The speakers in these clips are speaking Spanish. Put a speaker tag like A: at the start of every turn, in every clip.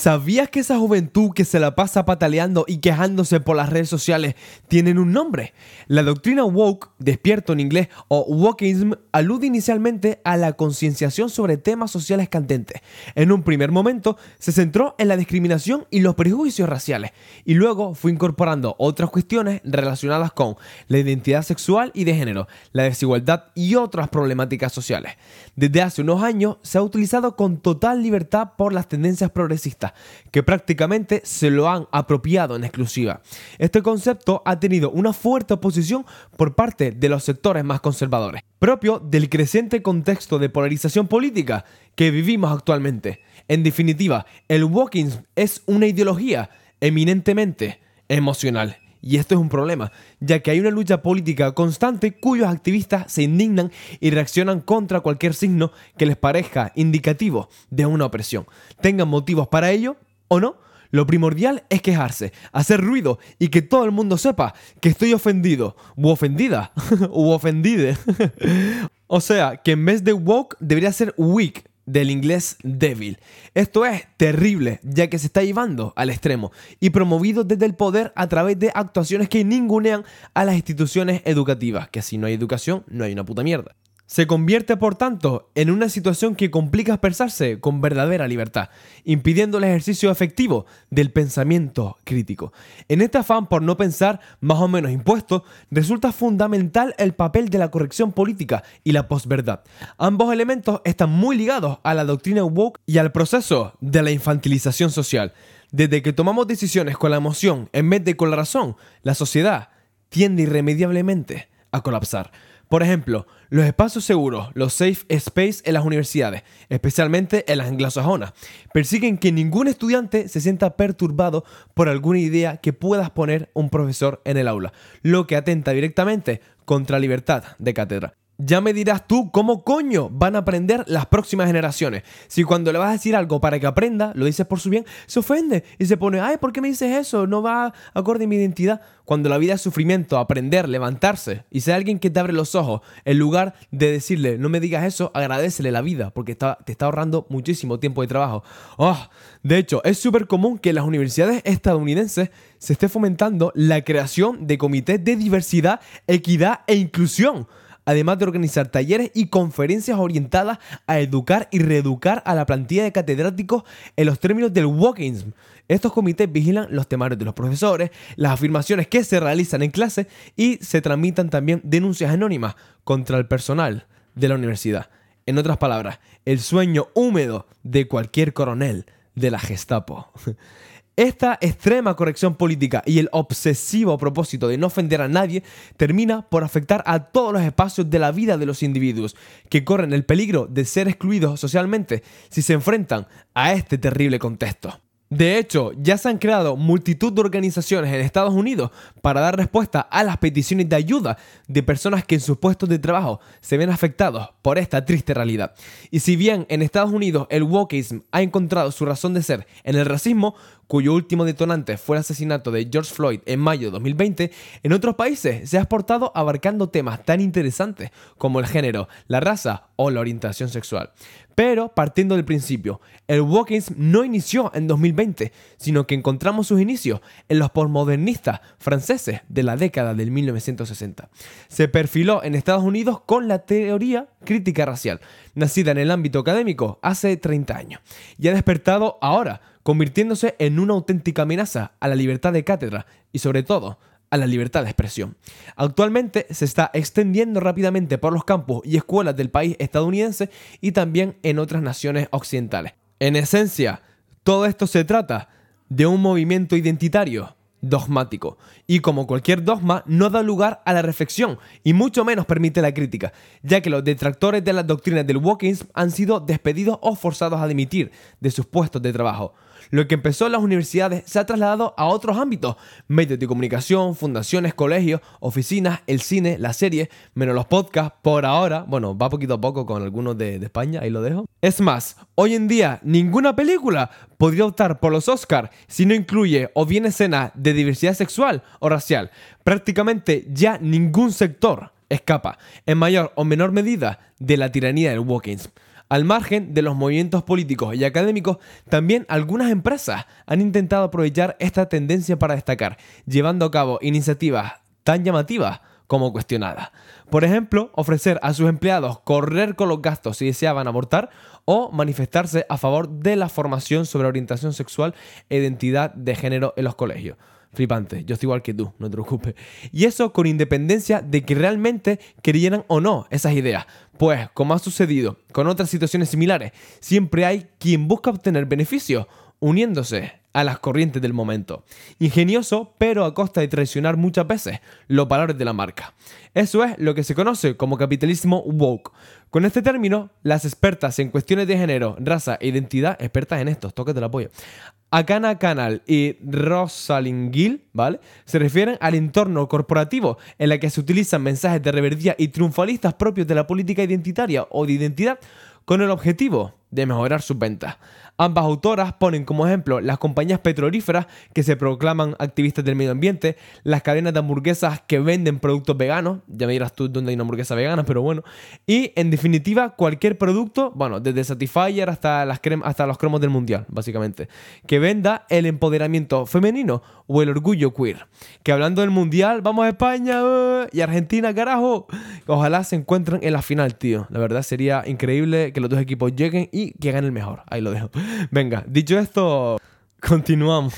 A: ¿Sabías que esa juventud que se la pasa pataleando y quejándose por las redes sociales tienen un nombre? La doctrina woke, despierto en inglés, o wokeism, alude inicialmente a la concienciación sobre temas sociales candentes. En un primer momento se centró en la discriminación y los prejuicios raciales, y luego fue incorporando otras cuestiones relacionadas con la identidad sexual y de género, la desigualdad y otras problemáticas sociales. Desde hace unos años se ha utilizado con total libertad por las tendencias progresistas que prácticamente se lo han apropiado en exclusiva. Este concepto ha tenido una fuerte oposición por parte de los sectores más conservadores, propio del creciente contexto de polarización política que vivimos actualmente. En definitiva, el walking es una ideología eminentemente emocional y esto es un problema, ya que hay una lucha política constante cuyos activistas se indignan y reaccionan contra cualquier signo que les parezca indicativo de una opresión. Tengan motivos para ello o no, lo primordial es quejarse, hacer ruido y que todo el mundo sepa que estoy ofendido, u ofendida, u ofendide. o sea, que en vez de woke debería ser weak, del inglés débil. Esto es terrible, ya que se está llevando al extremo y promovido desde el poder a través de actuaciones que ningunean a las instituciones educativas, que si no hay educación no hay una puta mierda. Se convierte, por tanto, en una situación que complica expresarse con verdadera libertad, impidiendo el ejercicio efectivo del pensamiento crítico. En este afán por no pensar más o menos impuesto, resulta fundamental el papel de la corrección política y la posverdad. Ambos elementos están muy ligados a la doctrina woke y al proceso de la infantilización social. Desde que tomamos decisiones con la emoción en vez de con la razón, la sociedad tiende irremediablemente a colapsar. Por ejemplo, los espacios seguros, los safe space en las universidades, especialmente en las anglosajonas, persiguen que ningún estudiante se sienta perturbado por alguna idea que pueda poner un profesor en el aula, lo que atenta directamente contra la libertad de cátedra. Ya me dirás tú cómo coño van a aprender las próximas generaciones. Si cuando le vas a decir algo para que aprenda, lo dices por su bien, se ofende y se pone, ay, ¿por qué me dices eso? No va acorde a mi identidad. Cuando la vida es sufrimiento, aprender, levantarse y ser alguien que te abre los ojos, en lugar de decirle, no me digas eso, agradecele la vida porque te está ahorrando muchísimo tiempo de trabajo. Oh, de hecho, es súper común que en las universidades estadounidenses se esté fomentando la creación de comités de diversidad, equidad e inclusión además de organizar talleres y conferencias orientadas a educar y reeducar a la plantilla de catedráticos en los términos del walking. Estos comités vigilan los temarios de los profesores, las afirmaciones que se realizan en clase y se tramitan también denuncias anónimas contra el personal de la universidad. En otras palabras, el sueño húmedo de cualquier coronel de la Gestapo. Esta extrema corrección política y el obsesivo propósito de no ofender a nadie termina por afectar a todos los espacios de la vida de los individuos, que corren el peligro de ser excluidos socialmente si se enfrentan a este terrible contexto. De hecho, ya se han creado multitud de organizaciones en Estados Unidos para dar respuesta a las peticiones de ayuda de personas que en sus puestos de trabajo se ven afectados por esta triste realidad. Y si bien en Estados Unidos el wokeism ha encontrado su razón de ser en el racismo, cuyo último detonante fue el asesinato de George Floyd en mayo de 2020, en otros países se ha exportado abarcando temas tan interesantes como el género, la raza o la orientación sexual. Pero partiendo del principio, el wokeism no inició en 2020, sino que encontramos sus inicios en los postmodernistas franceses de la década del 1960. Se perfiló en Estados Unidos con la teoría crítica racial, nacida en el ámbito académico hace 30 años, y ha despertado ahora convirtiéndose en una auténtica amenaza a la libertad de cátedra y sobre todo a la libertad de expresión. Actualmente se está extendiendo rápidamente por los campus y escuelas del país estadounidense y también en otras naciones occidentales. En esencia, todo esto se trata de un movimiento identitario dogmático y como cualquier dogma no da lugar a la reflexión y mucho menos permite la crítica, ya que los detractores de las doctrinas del Walkins han sido despedidos o forzados a dimitir de sus puestos de trabajo. Lo que empezó en las universidades se ha trasladado a otros ámbitos, medios de comunicación, fundaciones, colegios, oficinas, el cine, la serie, menos los podcasts, por ahora, bueno, va poquito a poco con algunos de, España, ahí lo dejo. Es más, hoy en día ninguna película podría optar por los Oscars si no incluye o bien escenas de diversidad sexual o racial. Prácticamente ya ningún sector escapa, en mayor o menor medida, de la tiranía del Walkins. Al margen de los movimientos políticos y académicos, también algunas empresas han intentado aprovechar esta tendencia para destacar, llevando a cabo iniciativas tan llamativas como cuestionadas. Por ejemplo, ofrecer a sus empleados correr con los gastos si deseaban abortar o manifestarse a favor de la formación sobre orientación sexual e identidad de género en los colegios. Flipante, yo estoy igual que tú, no te preocupes. Y eso con independencia de que realmente creyeran o no esas ideas. Pues, como ha sucedido con otras situaciones similares, siempre hay quien busca obtener beneficios uniéndose a las corrientes del momento. Ingenioso, pero a costa de traicionar muchas veces los valores de la marca. Eso es lo que se conoce como capitalismo woke. Con este término, las expertas en cuestiones de género, raza e identidad, expertas en estos, toques del apoyo, Akana Canal y Rosalind Gill, ¿vale? Se refieren al entorno corporativo en la que se utilizan mensajes de reverdía y triunfalistas propios de la política identitaria o de identidad con el objetivo de mejorar sus ventas. Ambas autoras ponen como ejemplo las compañías petrolíferas que se proclaman activistas del medio ambiente, las cadenas de hamburguesas que venden productos veganos, ya me dirás tú dónde hay una hamburguesa vegana, pero bueno, y en definitiva cualquier producto, bueno, desde Satisfyer hasta, las hasta los cromos del mundial, básicamente, que venda el empoderamiento femenino o el orgullo queer. Que hablando del mundial, vamos a España uh, y Argentina, carajo. Ojalá se encuentren en la final, tío. La verdad sería increíble que los dos equipos lleguen y que hagan el mejor. Ahí lo dejo. Venga, dicho esto, continuamos.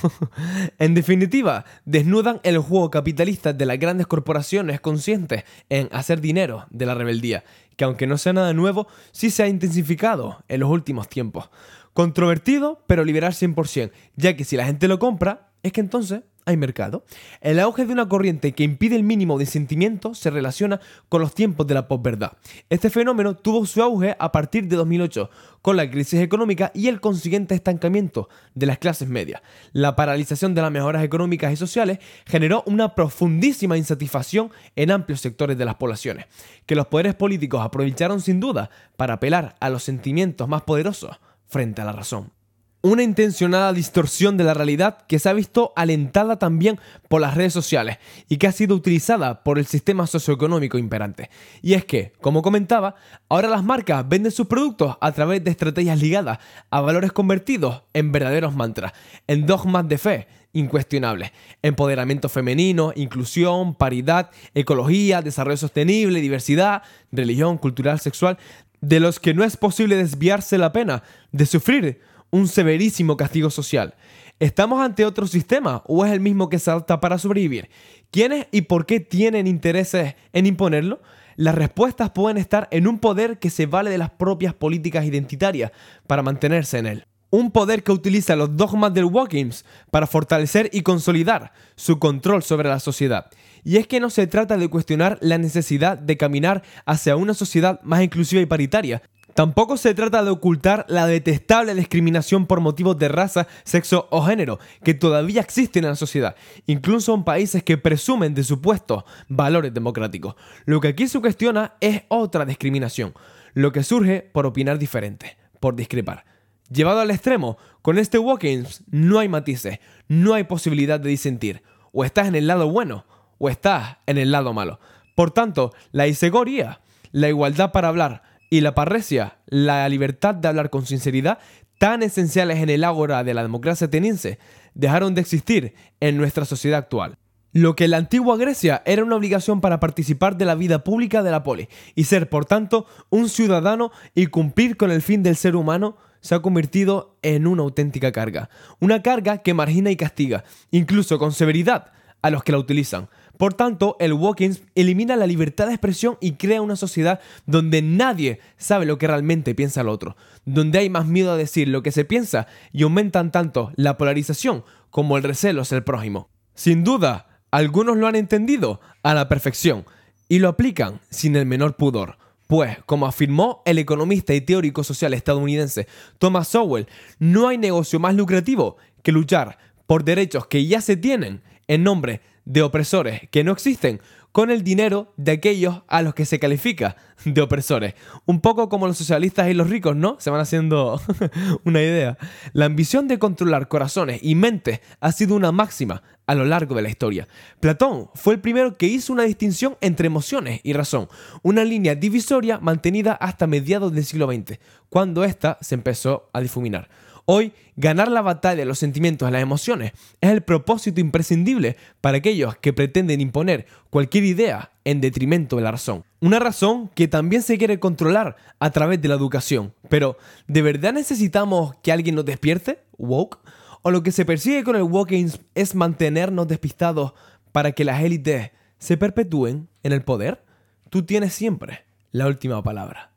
A: en definitiva, desnudan el juego capitalista de las grandes corporaciones conscientes en hacer dinero de la rebeldía, que aunque no sea nada nuevo, sí se ha intensificado en los últimos tiempos. Controvertido, pero liberal 100%, ya que si la gente lo compra, es que entonces hay mercado. El auge de una corriente que impide el mínimo de sentimiento se relaciona con los tiempos de la posverdad. Este fenómeno tuvo su auge a partir de 2008, con la crisis económica y el consiguiente estancamiento de las clases medias. La paralización de las mejoras económicas y sociales generó una profundísima insatisfacción en amplios sectores de las poblaciones, que los poderes políticos aprovecharon sin duda para apelar a los sentimientos más poderosos frente a la razón una intencionada distorsión de la realidad que se ha visto alentada también por las redes sociales y que ha sido utilizada por el sistema socioeconómico imperante. Y es que, como comentaba, ahora las marcas venden sus productos a través de estrategias ligadas a valores convertidos en verdaderos mantras, en dogmas de fe incuestionables. Empoderamiento femenino, inclusión, paridad, ecología, desarrollo sostenible, diversidad, religión, cultural, sexual, de los que no es posible desviarse la pena de sufrir un severísimo castigo social. ¿Estamos ante otro sistema o es el mismo que se adapta para sobrevivir? ¿Quiénes y por qué tienen intereses en imponerlo? Las respuestas pueden estar en un poder que se vale de las propias políticas identitarias para mantenerse en él. Un poder que utiliza los dogmas del Walkings para fortalecer y consolidar su control sobre la sociedad. Y es que no se trata de cuestionar la necesidad de caminar hacia una sociedad más inclusiva y paritaria, Tampoco se trata de ocultar la detestable discriminación por motivos de raza, sexo o género que todavía existen en la sociedad, incluso en países que presumen de supuestos valores democráticos. Lo que aquí se cuestiona es otra discriminación, lo que surge por opinar diferente, por discrepar. Llevado al extremo, con este Walkins no hay matices, no hay posibilidad de disentir. O estás en el lado bueno o estás en el lado malo. Por tanto, la isegoría, la igualdad para hablar, y la parresia, la libertad de hablar con sinceridad, tan esenciales en el ágora de la democracia ateniense, dejaron de existir en nuestra sociedad actual. Lo que en la antigua Grecia era una obligación para participar de la vida pública de la poli y ser, por tanto, un ciudadano y cumplir con el fin del ser humano, se ha convertido en una auténtica carga. Una carga que margina y castiga, incluso con severidad, a los que la utilizan. Por tanto, el Walkins elimina la libertad de expresión y crea una sociedad donde nadie sabe lo que realmente piensa el otro, donde hay más miedo a decir lo que se piensa y aumentan tanto la polarización como el recelo hacia el prójimo. Sin duda, algunos lo han entendido a la perfección y lo aplican sin el menor pudor. Pues, como afirmó el economista y teórico social estadounidense Thomas Sowell, no hay negocio más lucrativo que luchar por derechos que ya se tienen en nombre de opresores que no existen con el dinero de aquellos a los que se califica de opresores. Un poco como los socialistas y los ricos, ¿no? Se van haciendo una idea. La ambición de controlar corazones y mentes ha sido una máxima a lo largo de la historia. Platón fue el primero que hizo una distinción entre emociones y razón, una línea divisoria mantenida hasta mediados del siglo XX, cuando ésta se empezó a difuminar. Hoy, ganar la batalla de los sentimientos y las emociones es el propósito imprescindible para aquellos que pretenden imponer cualquier idea en detrimento de la razón. Una razón que también se quiere controlar a través de la educación. Pero, ¿de verdad necesitamos que alguien nos despierte? ¿Woke? ¿O lo que se persigue con el woke es mantenernos despistados para que las élites se perpetúen en el poder? Tú tienes siempre la última palabra.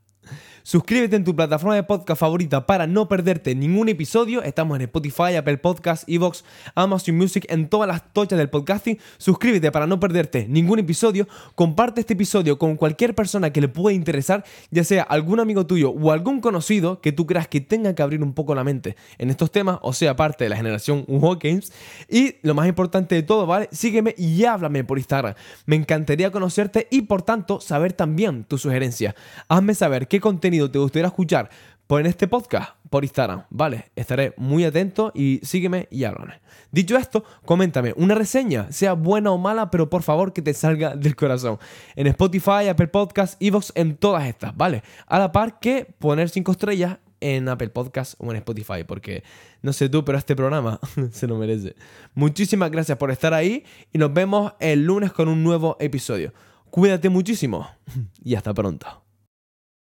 A: Suscríbete en tu plataforma de podcast favorita para no perderte ningún episodio. Estamos en Spotify, Apple Podcasts, Evox, Amazon Music, en todas las tochas del podcasting. Suscríbete para no perderte ningún episodio. Comparte este episodio con cualquier persona que le pueda interesar, ya sea algún amigo tuyo o algún conocido que tú creas que tenga que abrir un poco la mente en estos temas, o sea, parte de la generación Games. Y lo más importante de todo, ¿vale? Sígueme y háblame por Instagram. Me encantaría conocerte y por tanto saber también tu sugerencia. Hazme saber qué contenido te gustaría escuchar por en este podcast por Instagram, ¿vale? Estaré muy atento y sígueme y háblame. Dicho esto, coméntame una reseña, sea buena o mala, pero por favor que te salga del corazón. En Spotify, Apple Podcasts, Evox, en todas estas, ¿vale? A la par que poner 5 estrellas en Apple Podcasts o en Spotify, porque no sé tú, pero este programa se lo merece. Muchísimas gracias por estar ahí y nos vemos el lunes con un nuevo episodio. Cuídate muchísimo y hasta pronto.